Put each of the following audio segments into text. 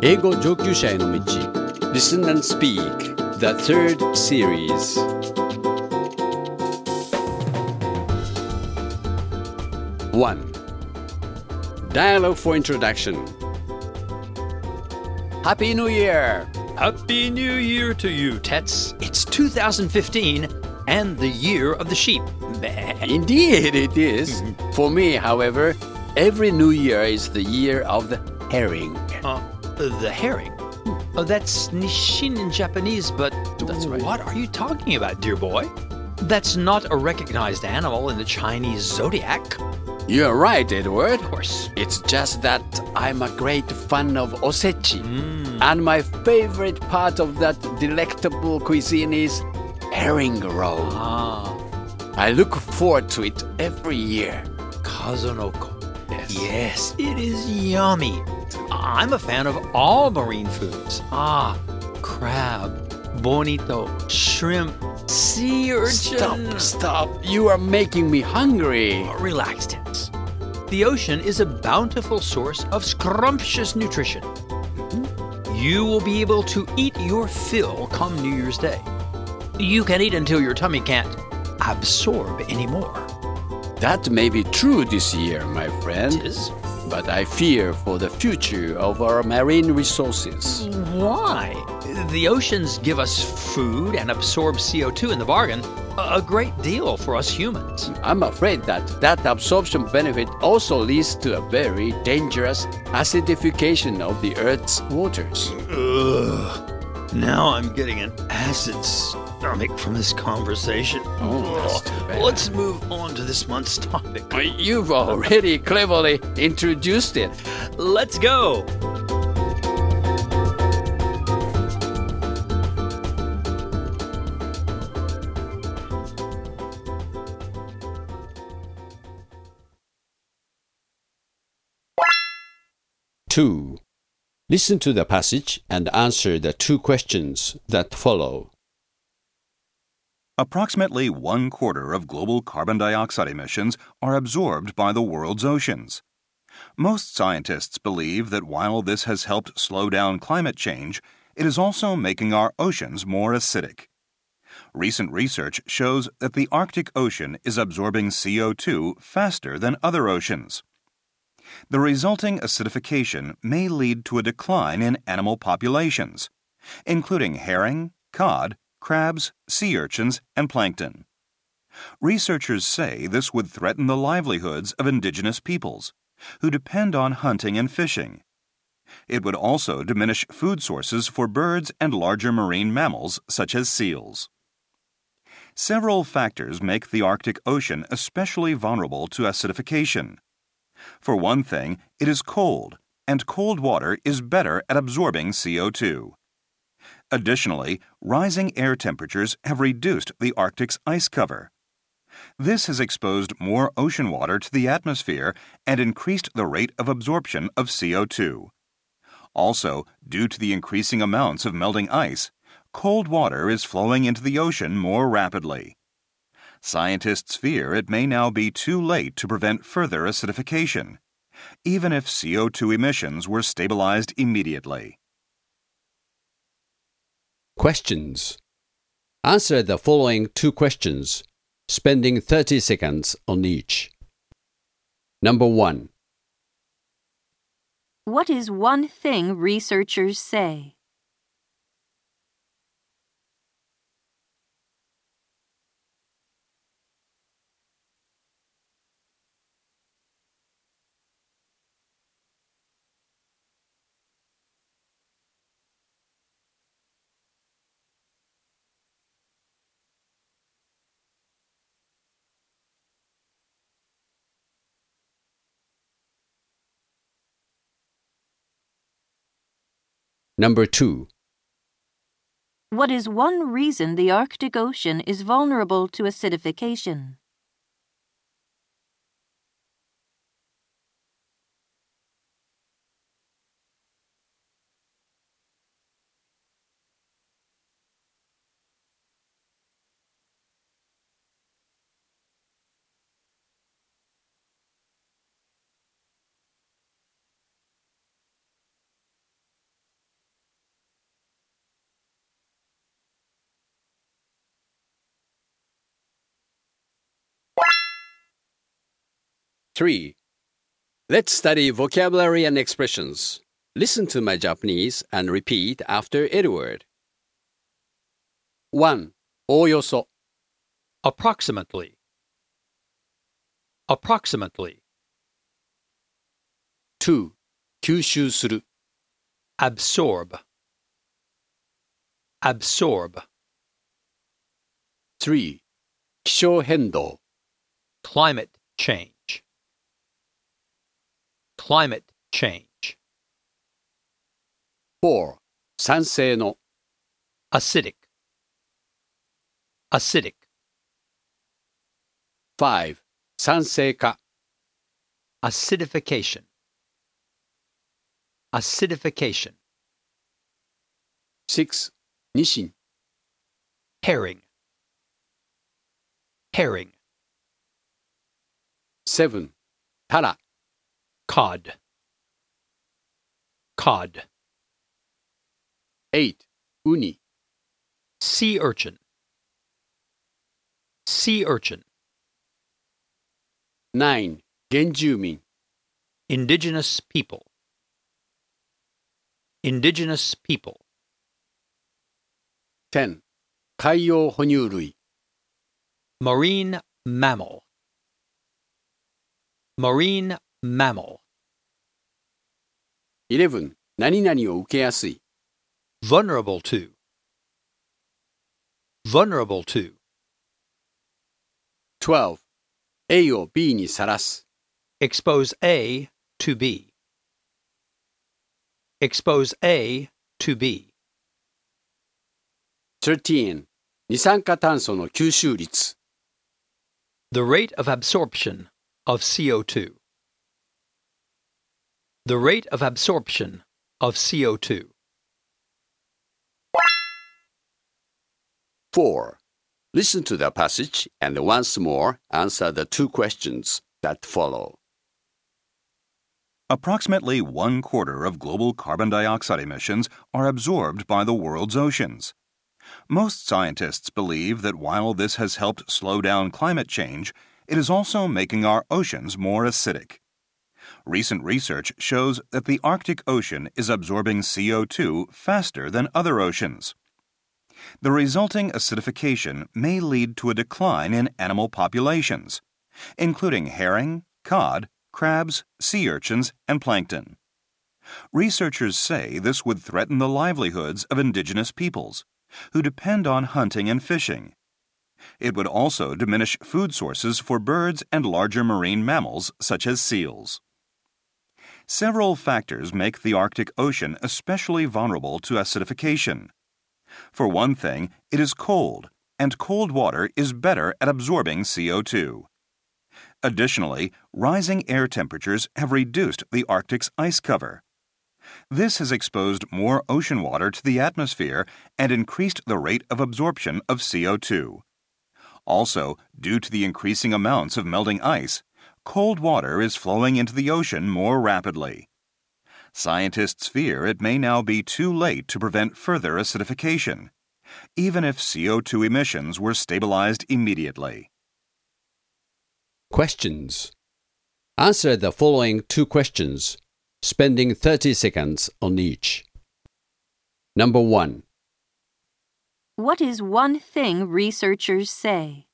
英語上級者への道 Listen and Speak, the third series. One. Dialogue for introduction. Happy New Year! Happy New Year to you, Tets. It's 2015 and the year of the sheep. Indeed, it is. For me, however, every New Year is the year of the herring. The herring. Oh, that's Nishin in Japanese, but That's right. what are you talking about, dear boy? That's not a recognized animal in the Chinese zodiac. You're right, Edward. Of course. It's just that I'm a great fan of osechi. And my favorite part of that delectable cuisine is herring roll. Ah, I look forward to it every year. kazunoko. Yes. Yes, it is yummy. I'm a fan of all marine foods. Ah, crab, bonito, shrimp, sea urchin. Stop, stop. You are making me hungry. Relax, Tets. The ocean is a bountiful source of scrumptious nutrition. You will be able to eat your fill come New Year's Day. You can eat until your tummy can't absorb anymore. That may be true this year, my friend, Tets? But I fear for the future of our marine resources. Why? The oceans give us food and absorb CO2 in the bargain, a a great deal for us humans. I'm afraid that that absorption benefit also leads to a very dangerous acidification of the Earth's waters. Ugh. Now I'm getting an acid stomach from this conversation. Oh, that's oh, too bad. Let's move on to this month's topic. You've already cleverly introduced it. Let's go. Two. Listen to the passage and answer the two questions that follow. Approximately one quarter of global carbon dioxide emissions are absorbed by the world's oceans. Most scientists believe that while this has helped slow down climate change, it is also making our oceans more acidic. Recent research shows that the Arctic Ocean is absorbing CO2 faster than other oceans. The resulting acidification may lead to a decline in animal populations, including herring, cod, crabs, sea urchins, and plankton. Researchers say this would threaten the livelihoods of indigenous peoples, who depend on hunting and fishing. It would also diminish food sources for birds and larger marine mammals such as seals. Several factors make the Arctic Ocean especially vulnerable to acidification. For one thing, it is cold, and cold water is better at absorbing CO2. Additionally, rising air temperatures have reduced the Arctic's ice cover. This has exposed more ocean water to the atmosphere and increased the rate of absorption of CO2. Also, due to the increasing amounts of melting ice, cold water is flowing into the ocean more rapidly. Scientists fear it may now be too late to prevent further acidification, even if CO2 emissions were stabilized immediately. Questions. Answer the following two questions, spending 30 seconds on each. Number one. What is one thing researchers say? Number two. What is one reason the Arctic Ocean is vulnerable to acidification? 3. Let's study vocabulary and expressions. Listen to my Japanese and repeat after Edward. 1. おおよそ approximately, approximately, 2. 吸収する absorb, absorb, 3. 気象変動 climate change, climate change, 4. 酸性の acidic, acidic, 5. 酸性化 acidification, acidification, 6. ニシン herring, herring, 7. タラ cod, cod, 8. ウニ sea urchin, sea urchin, 9. 原住民 indigenous people, indigenous people, 10. 海洋哺乳類 marine mammal, marine mammal, 11. 何々を受けやすい vulnerable to, vulnerable to, 12. A を B にさらす expose A to B, expose A to B, 13. 二酸化炭素の吸収率 the rate of absorption of CO2, the rate of absorption of CO2. 4. Listen to the passage and once more answer the two questions that follow. Approximately one quarter of global carbon dioxide emissions are absorbed by the world's oceans. Most scientists believe that while this has helped slow down climate change, it is also making our oceans more acidic. Recent research shows that the Arctic Ocean is absorbing CO2 faster than other oceans. The resulting acidification may lead to a decline in animal populations, including herring, cod, crabs, sea urchins, and plankton. Researchers say this would threaten the livelihoods of indigenous peoples, who depend on hunting and fishing. It would also diminish food sources for birds and larger marine mammals such as seals. Several factors make the Arctic Ocean especially vulnerable to acidification. For one thing, it is cold, and cold water is better at absorbing CO2. Additionally, rising air temperatures have reduced the Arctic's ice cover. This has exposed more ocean water to the atmosphere and increased the rate of absorption of CO2. Also, due to the increasing amounts of melting ice, cold water is flowing into the ocean more rapidly. Scientists fear it may now be too late to prevent further acidification, even if CO2 emissions were stabilized immediately. Questions. Answer the following two questions, spending 30 seconds on each. Number 1. What is one thing researchers say?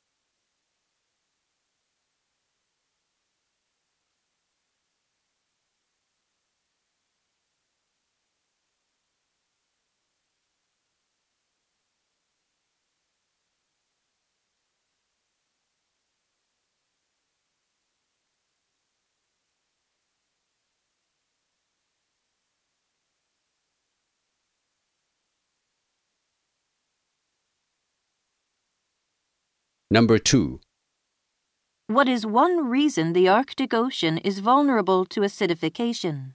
Number 2. What is one reason the Arctic Ocean is vulnerable to acidification?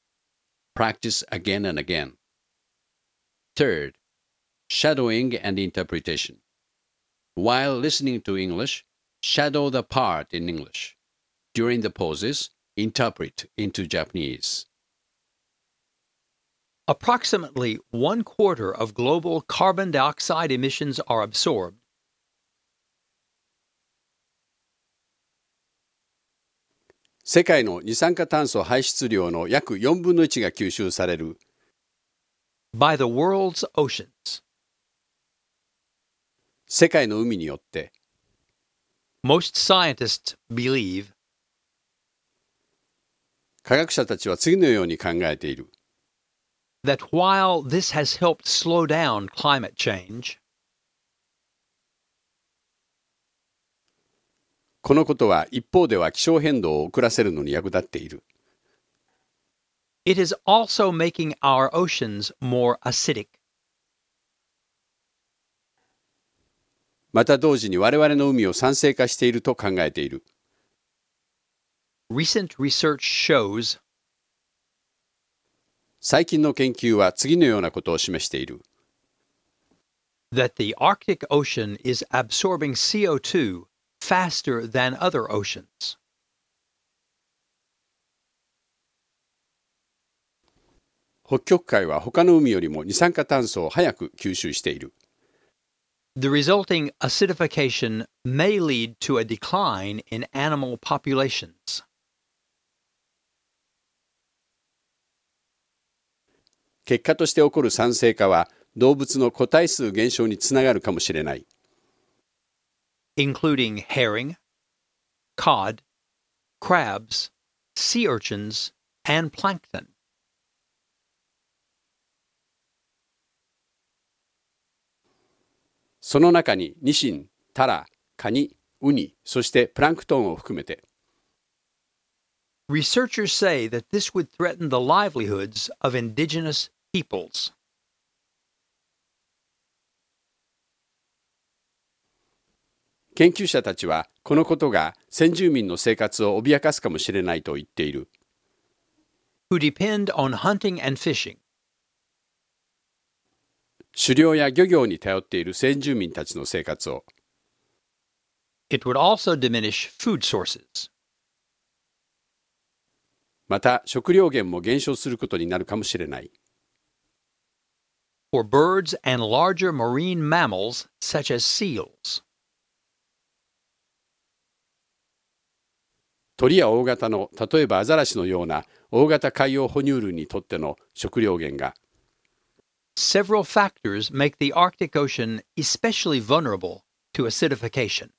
Practice again and again. Third, shadowing and interpretation. While listening to English, shadow the part in English. During the pauses, interpret into Japanese. Approximately one quarter of global carbon dioxide emissions are absorbed. 世界の二酸化炭素排出量の約4分の1が吸収される by the world's oceans. 世界の海によって Most scientists believe 科学者たちは次のように考えている that while this has helped slow down climate change, このことは一方では気象変動を遅らせるのに役立っている it is also making our oceans more acidic. また同時に我々の海を酸性化していると考えている Recent research shows 最近の研究は次のようなことを示している that the Arctic Ocean is absorbing CO2 faster than other oceans. 北極海は他の海よりも二酸化炭素を早く吸収している The resulting acidification may lead to a decline in animal populations. 結果として起こる酸性化は動物の個体数減少につながるかもしれない including herring, cod, crabs, sea urchins, and plankton. その中にニシン、タラ、カニ、ウニ、そしてプランクトンを含めて Researchers say that this would threaten the livelihoods of indigenous peoples. 研究者たちはこのことが先住民の生活を脅かすかもしれないと言っている who depend on hunting and fishing. 狩猟や漁業に頼っている先住民たちの生活を It would also diminish food sources. また食料源も減少することになるかもしれない For birds and larger marine mammals, such as seals. 鳥や大型の例えばアザラシのような大型海洋哺乳類にとっての食料源が Several factors make the Arctic Ocean especially vulnerable to acidification.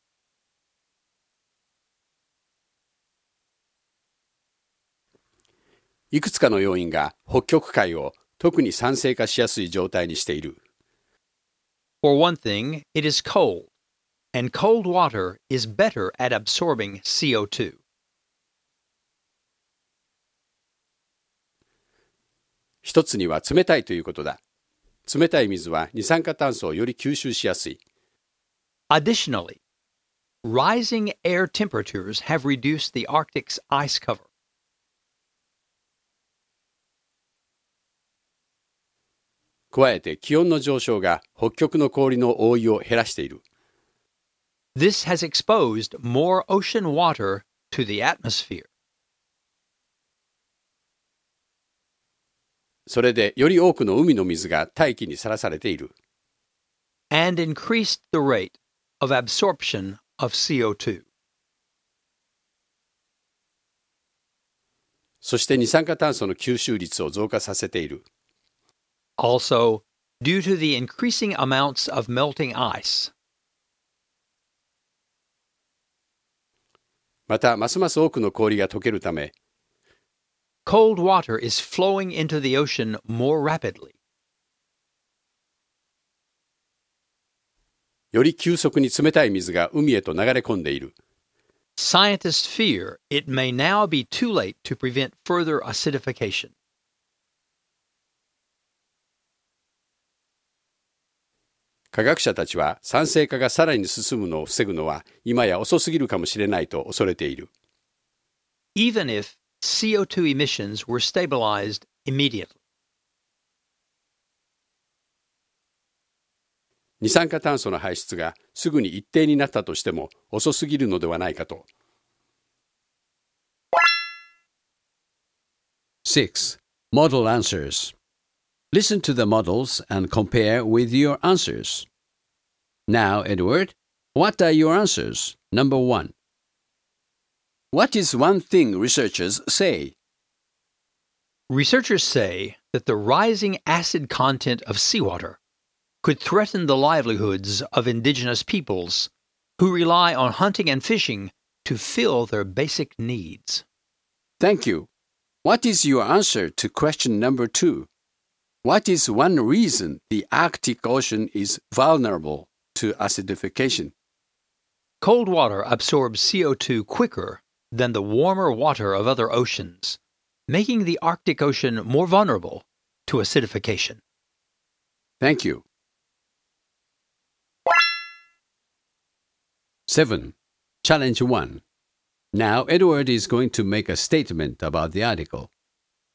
いくつかの要因が北極海を特に酸性化しやすい状態にしている For one thing, it is cold, and cold water is better at absorbing CO2. 一つには冷たいということだ冷たい水は二酸化炭素をより吸収しやすい Additionally, rising air temperatures have reduced the Arctic's ice cover. 加えて気温の上昇が北極の氷の覆いを減らしている This has exposed more ocean water to the atmosphere. それでより多くの海の水が大気にさらされている and increased the rate of absorption of CO2. そして二酸化炭素の吸収率を増加させている Also, due to the increasing amounts of melting ice, またますます多くの氷が溶けるため cold water is flowing into the ocean more rapidly. より急速に冷たい水が海へと流れ込んでいる。Scientists fear it may now be too late to prevent further acidification. 科学者たちは酸性化がさらに進むのを防ぐのは今や遅すぎるかもしれないと恐れている。even if CO2 emissions were stabilized immediately. 二酸化炭素の排出がすぐに一定になったとしても遅すぎるのではないかと。6. Model answers. Listen to the models and compare with your answers. Now, Edward, what are your answers? Number one. What is one thing researchers say? Researchers say that the rising acid content of seawater could threaten the livelihoods of indigenous peoples who rely on hunting and fishing to fill their basic needs. Thank you. What is your answer to question number two? What is one reason the Arctic Ocean is vulnerable to acidification? Cold water absorbs CO2 quicker than the warmer water of other oceans, making the Arctic Ocean more vulnerable to acidification. Thank you. 7. Challenge 1. Now, Edward is going to make a statement about the article.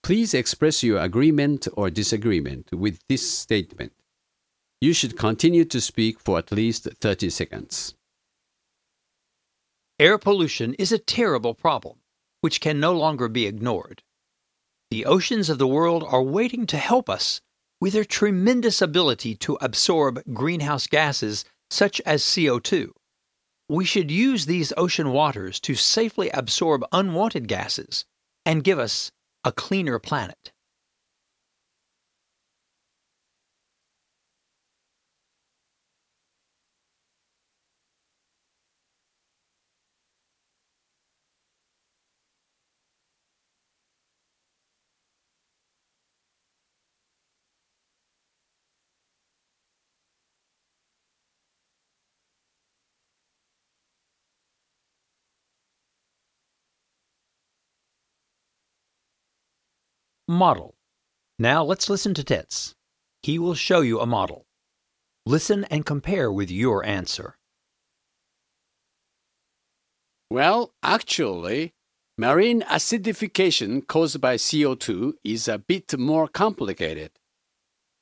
Please express your agreement or disagreement with this statement. You should continue to speak for at least 30 seconds. Air pollution is a terrible problem which can no longer be ignored. The oceans of the world are waiting to help us with their tremendous ability to absorb greenhouse gases such as CO2. We should use these ocean waters to safely absorb unwanted gases and give us a cleaner planet. Model. Now let's listen to Tets. He will show you a model. Listen and compare with your answer. Well, actually, marine acidification caused by CO2 is a bit more complicated.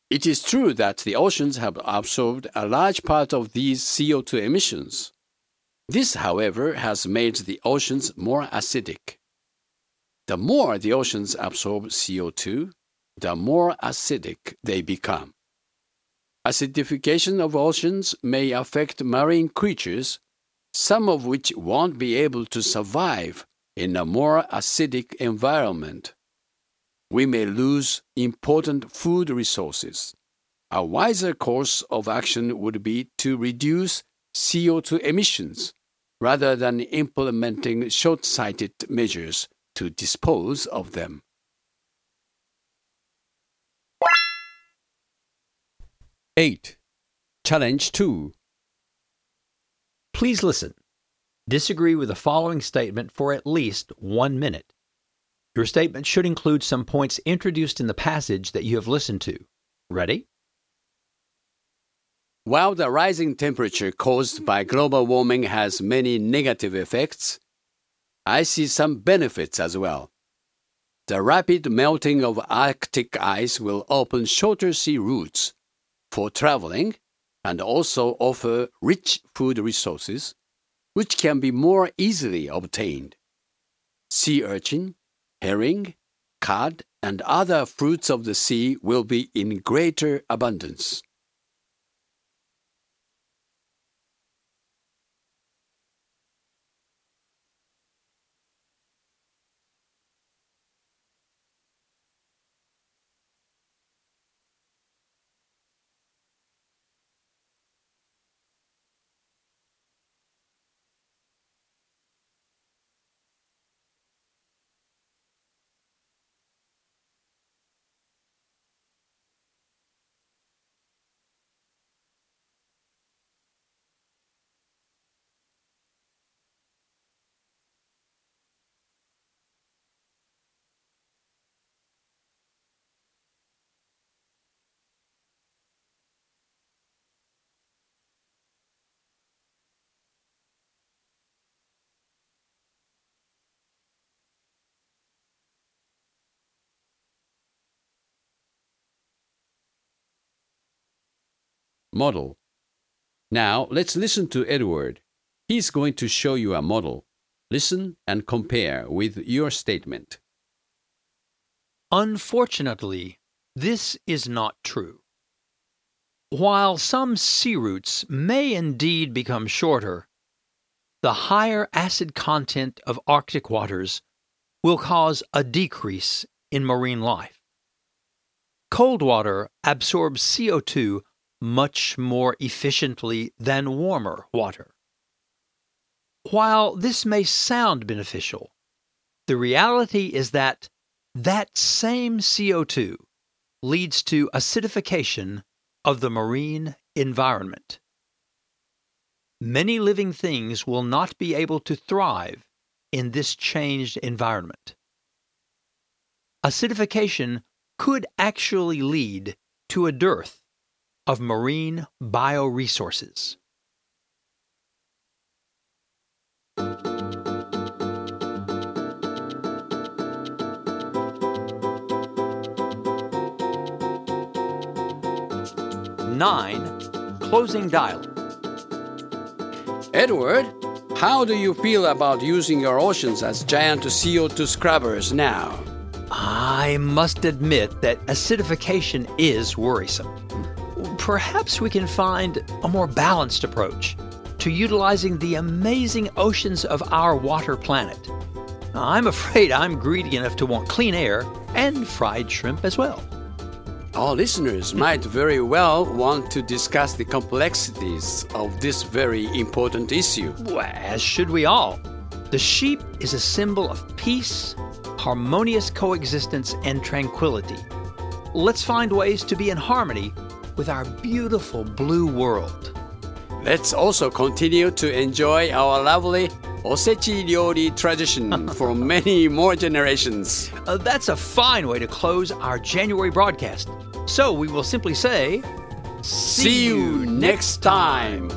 It is true that the oceans have absorbed a large part of these CO2 emissions. This, however, has made the oceans more acidic. The more the oceans absorb CO2, the more acidic they become. Acidification of oceans may affect marine creatures, some of which won't be able to survive in a more acidic environment. We may lose important food resources. A wiser course of action would be to reduce CO2 emissions rather than implementing short sighted measures to dispose of them. 8. Challenge 2. Please listen. Disagree with the following statement for at least one minute. Your statement should include some points introduced in the passage that you have listened to. Ready? While the rising temperature caused by global warming has many negative effects, I see some benefits as well. The rapid melting of Arctic ice will open shorter sea routes for traveling and also offer rich food resources, which can be more easily obtained. Sea urchin, herring, cod, and other fruits of the sea will be in greater abundance. Model. Now, let's listen to Edward. He's going to show you a model. Listen and compare with your statement. Unfortunately, this is not true. While some sea routes may indeed become shorter, the higher acid content of Arctic waters will cause a decrease in marine life. Cold water absorbs CO2 much more efficiently than warmer water. While this may sound beneficial, the reality is that that same CO2 leads to acidification of the marine environment. Many living things will not be able to thrive in this changed environment. Acidification could actually lead to a dearth of marine bioresources. Nine, closing dialogue. Edward, how do you feel about using your oceans as giant CO2 scrubbers now? I must admit that acidification is worrisome. Perhaps we can find a more balanced approach to utilizing the amazing oceans of our water planet. I'm afraid I'm greedy enough to want clean air and fried shrimp as well. Our listeners might very well want to discuss the complexities of this very important issue. Well, as should we all. The sheep is a symbol of peace, harmonious coexistence, and tranquility. Let's find ways to be in harmony with our beautiful blue world. Let's also continue to enjoy our lovely osechi ryori tradition for many more generations. Uh, that's a fine way to close our January broadcast. So we will simply say, See you next time.